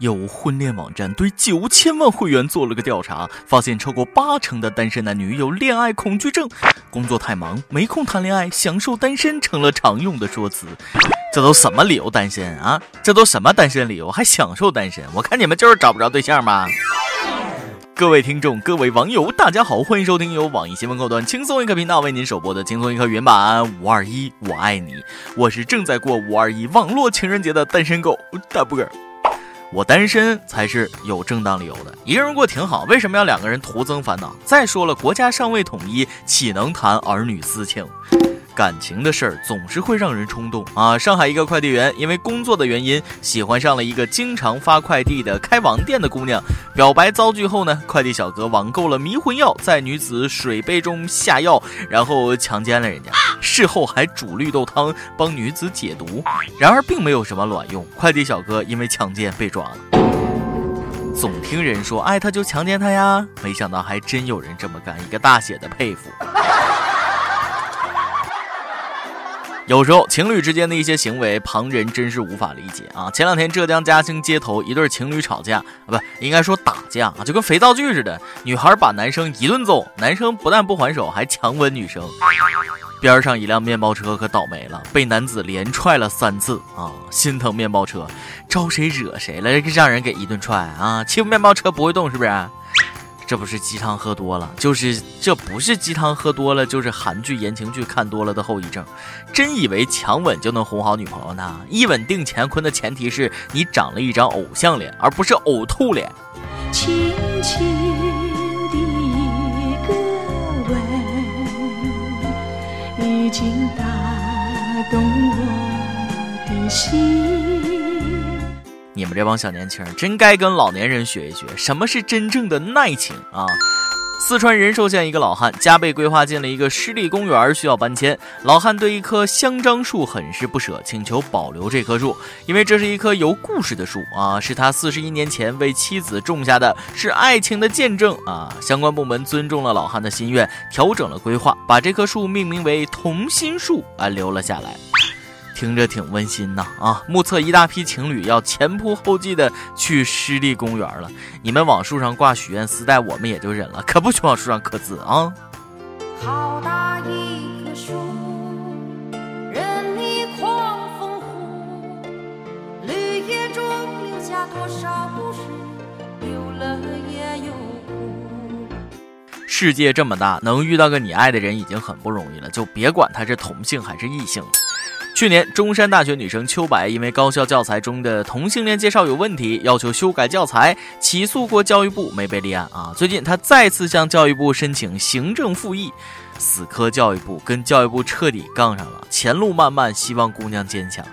有婚恋网站对九千万会员做了个调查，发现超过八成的单身男女有恋爱恐惧症，工作太忙没空谈恋爱，享受单身成了常用的说辞。这都什么理由单身啊？这都什么单身理由还享受单身？我看你们就是找不着对象吗？各位听众，各位网友，大家好，欢迎收听由网易新闻客户端轻松一刻频道为您首播的轻松一刻原版五二一我爱你，我是正在过五二一网络情人节的单身狗大波儿。我单身才是有正当理由的，一个人过挺好，为什么要两个人徒增烦恼？再说了，国家尚未统一，岂能谈儿女私情？感情的事儿总是会让人冲动啊！上海一个快递员因为工作的原因，喜欢上了一个经常发快递的开网店的姑娘。表白遭拒后呢，快递小哥网购了迷魂药，在女子水杯中下药，然后强奸了人家。事后还煮绿豆汤帮女子解毒，然而并没有什么卵用。快递小哥因为强奸被抓了。总听人说爱他就强奸他呀，没想到还真有人这么干，一个大写的佩服。有时候情侣之间的一些行为，旁人真是无法理解啊！前两天浙江嘉兴街头一对情侣吵架，啊，不应该说打架啊，就跟肥皂剧似的。女孩把男生一顿揍，男生不但不还手，还强吻女生。边上一辆面包车可倒霉了，被男子连踹了三次啊！心疼面包车，招谁惹谁了？让人给一顿踹啊！欺负面包车不会动是不是？这不是鸡汤喝多了，就是这不是鸡汤喝多了，就是韩剧言情剧看多了的后遗症。真以为强吻就能哄好女朋友呢？一吻定乾坤的前提是你长了一张偶像脸，而不是呕吐脸。轻轻的一个吻，已经打动我的心。你们这帮小年轻真该跟老年人学一学，什么是真正的耐情啊！四川仁寿县一个老汉家被规划进了一个湿地公园，需要搬迁。老汉对一棵香樟树很是不舍，请求保留这棵树，因为这是一棵有故事的树啊，是他四十一年前为妻子种下的，是爱情的见证啊！相关部门尊重了老汉的心愿，调整了规划，把这棵树命名为同心树啊，留了下来。听着挺温馨呐啊！目测一大批情侣要前仆后继的去湿地公园了。你们往树上挂许愿丝带，我们也就忍了，可不许往树上刻字啊！好大一棵树，任你狂风呼，绿叶中留下多少故事，有乐也有苦。世界这么大，能遇到个你爱的人已经很不容易了，就别管他是同性还是异性。去年，中山大学女生秋白因为高校教材中的同性恋介绍有问题，要求修改教材，起诉过教育部，没被立案啊。最近，她再次向教育部申请行政复议，死磕教育部，跟教育部彻底杠上了。前路漫漫，希望姑娘坚强。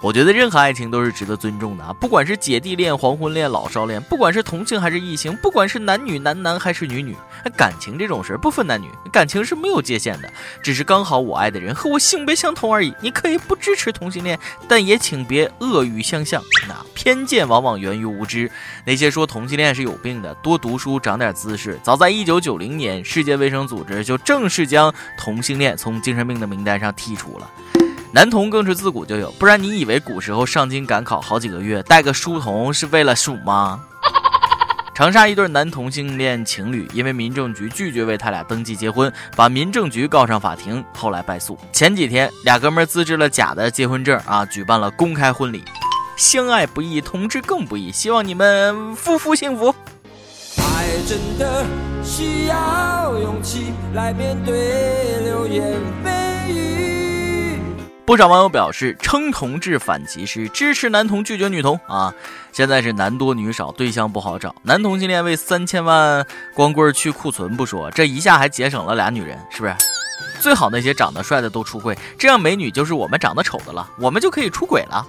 我觉得任何爱情都是值得尊重的啊，不管是姐弟恋、黄昏恋、老少恋，不管是同性还是异性，不管是男女、男男还是女女，感情这种事儿不分男女，感情是没有界限的，只是刚好我爱的人和我性别相同而已。你可以不支持同性恋，但也请别恶语相向。那偏见往往源于无知，那些说同性恋是有病的，多读书，长点姿势。早在一九九零年，世界卫生组织就正式将同性恋从精神病的名单上剔除了。男童更是自古就有，不然你以为古时候上京赶考好几个月带个书童是为了数吗？长沙一对男同性恋情侣因为民政局拒绝为他俩登记结婚，把民政局告上法庭，后来败诉。前几天俩哥们自制了假的结婚证啊，举办了公开婚礼。相爱不易，同志更不易，希望你们夫妇幸福。爱真的需要勇气来面对流言蜚。不少网友表示称同志反歧视，支持男同拒绝女同啊！现在是男多女少，对象不好找，男同性恋为三千万光棍去库存不说，这一下还节省了俩女人，是不是？最好那些长得帅的都出柜，这样美女就是我们长得丑的了，我们就可以出轨了。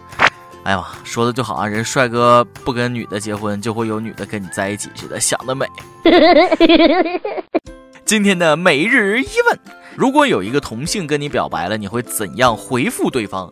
哎呀，说的就好像人帅哥不跟女的结婚，就会有女的跟你在一起似的，想得美。今天的每日一问。如果有一个同性跟你表白了，你会怎样回复对方？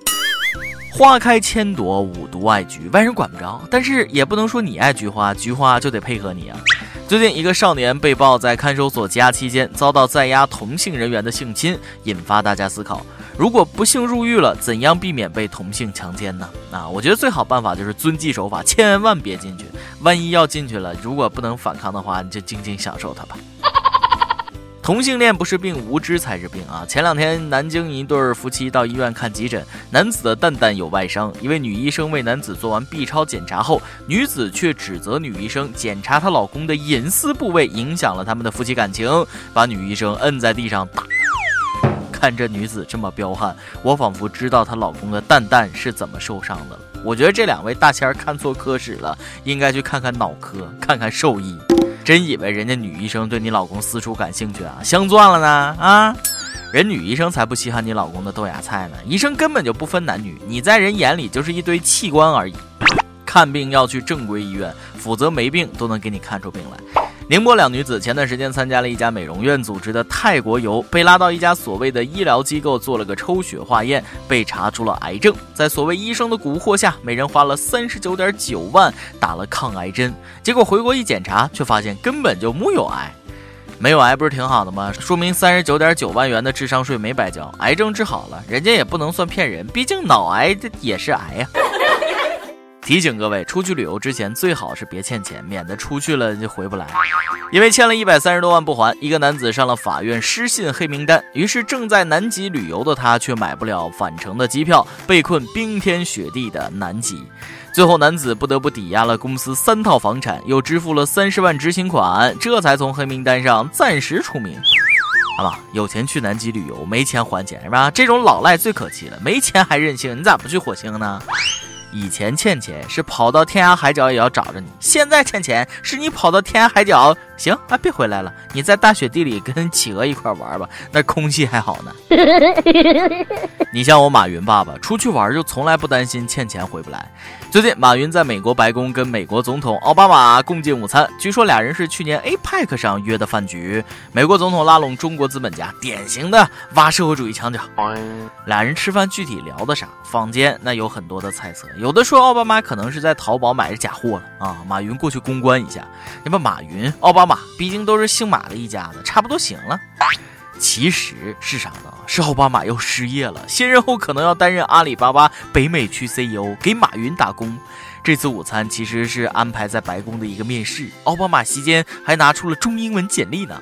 花开千朵，五毒爱菊，外人管不着，但是也不能说你爱菊花，菊花就得配合你啊。最近，一个少年被曝在看守所羁押期间遭到在押同性人员的性侵，引发大家思考：如果不幸入狱了，怎样避免被同性强奸呢？啊，我觉得最好办法就是遵纪守法，千万别进去。万一要进去了，如果不能反抗的话，你就静静享受它吧。同性恋不是病，无知才是病啊！前两天，南京一对夫妻到医院看急诊，男子的蛋蛋有外伤。一位女医生为男子做完 B 超检查后，女子却指责女医生检查她老公的隐私部位，影响了他们的夫妻感情，把女医生摁在地上打。看这女子这么彪悍，我仿佛知道她老公的蛋蛋是怎么受伤的了。我觉得这两位大仙儿看错科室了，应该去看看脑科，看看兽医。真以为人家女医生对你老公私处感兴趣啊？镶钻了呢啊！人女医生才不稀罕你老公的豆芽菜呢。医生根本就不分男女，你在人眼里就是一堆器官而已。看病要去正规医院，否则没病都能给你看出病来。宁波两女子前段时间参加了一家美容院组织的泰国游，被拉到一家所谓的医疗机构做了个抽血化验，被查出了癌症。在所谓医生的蛊惑下，每人花了三十九点九万打了抗癌针，结果回国一检查，却发现根本就木有癌。没有癌不是挺好的吗？说明三十九点九万元的智商税没白交，癌症治好了，人家也不能算骗人，毕竟脑癌这也是癌呀。提醒各位，出去旅游之前最好是别欠钱，免得出去了就回不来。因为欠了一百三十多万不还，一个男子上了法院失信黑名单。于是正在南极旅游的他却买不了返程的机票，被困冰天雪地的南极。最后，男子不得不抵押了公司三套房产，又支付了三十万执行款，这才从黑名单上暂时出名。好吧，有钱去南极旅游，没钱还钱是吧？这种老赖最可气了，没钱还任性，你咋不去火星呢？以前欠钱是跑到天涯海角也要找着你，现在欠钱是你跑到天涯海角，行啊，别回来了，你在大雪地里跟企鹅一块玩吧，那空气还好呢。你像我马云爸爸，出去玩就从来不担心欠钱回不来。最近，马云在美国白宫跟美国总统奥巴马共进午餐，据说俩人是去年 APEC 上约的饭局。美国总统拉拢中国资本家，典型的挖社会主义墙角。俩人吃饭具体聊的啥？坊间那有很多的猜测，有有的说奥巴马可能是在淘宝买着假货了啊，马云过去公关一下。那么马云、奥巴马，毕竟都是姓马的一家子，差不多行了。其实是啥呢？是奥巴马要失业了，卸任后可能要担任阿里巴巴北美区 CEO，给马云打工。这次午餐其实是安排在白宫的一个面试，奥巴马席间还拿出了中英文简历呢。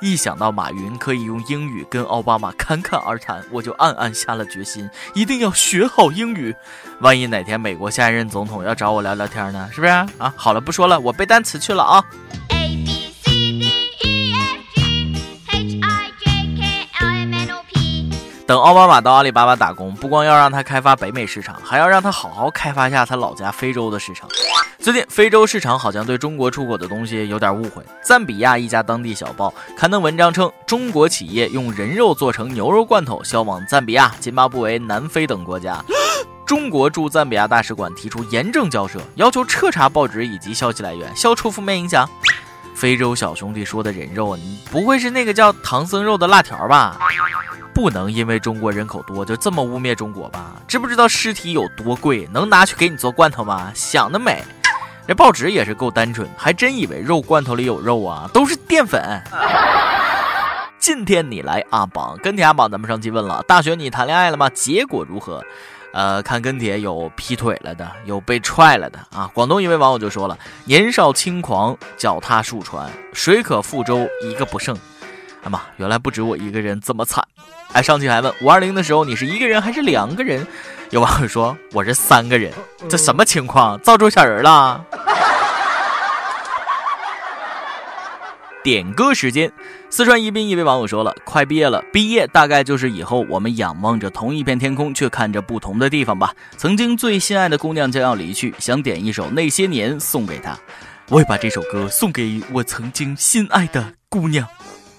一想到马云可以用英语跟奥巴马侃侃而谈，我就暗暗下了决心，一定要学好英语。万一哪天美国下一任总统要找我聊聊天呢？是不是啊？好了，不说了，我背单词去了啊。等奥巴马到阿里巴巴打工，不光要让他开发北美市场，还要让他好好开发一下他老家非洲的市场。最近，非洲市场好像对中国出口的东西有点误会。赞比亚一家当地小报刊登文章称，中国企业用人肉做成牛肉罐头销往赞比亚、津巴布韦、南非等国家。中国驻赞比亚大使馆提出严正交涉，要求彻查报纸以及消息来源，消除负面影响。非洲小兄弟说的人肉，你不会是那个叫唐僧肉的辣条吧？不能因为中国人口多就这么污蔑中国吧？知不知道尸体有多贵？能拿去给你做罐头吗？想得美！这报纸也是够单纯，还真以为肉罐头里有肉啊？都是淀粉。今天你来阿榜，跟帖阿榜，咱们上期问了，大学你谈恋爱了吗？结果如何？呃，看跟帖有劈腿了的，有被踹了的啊。广东一位网友就说了：年少轻狂，脚踏数船，水可覆舟，一个不剩。哎妈，原来不止我一个人这么惨。哎，上期还问五二零的时候你是一个人还是两个人？有网友说我是三个人，这什么情况？造出小人了？点歌时间，四川宜宾一位网友说了，快毕业了，毕业大概就是以后我们仰望着同一片天空，却看着不同的地方吧。曾经最心爱的姑娘将要离去，想点一首《那些年》送给她，我也把这首歌送给我曾经心爱的姑娘。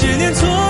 些年错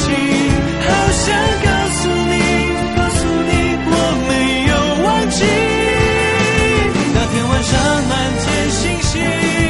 shit.